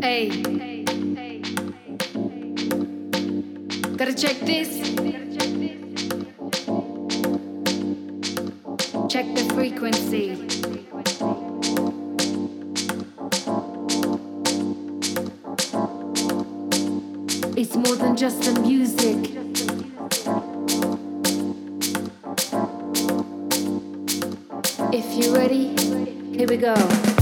Hey. Gotta check this. Check the frequency. It's more than just the music. If you're ready, here we go.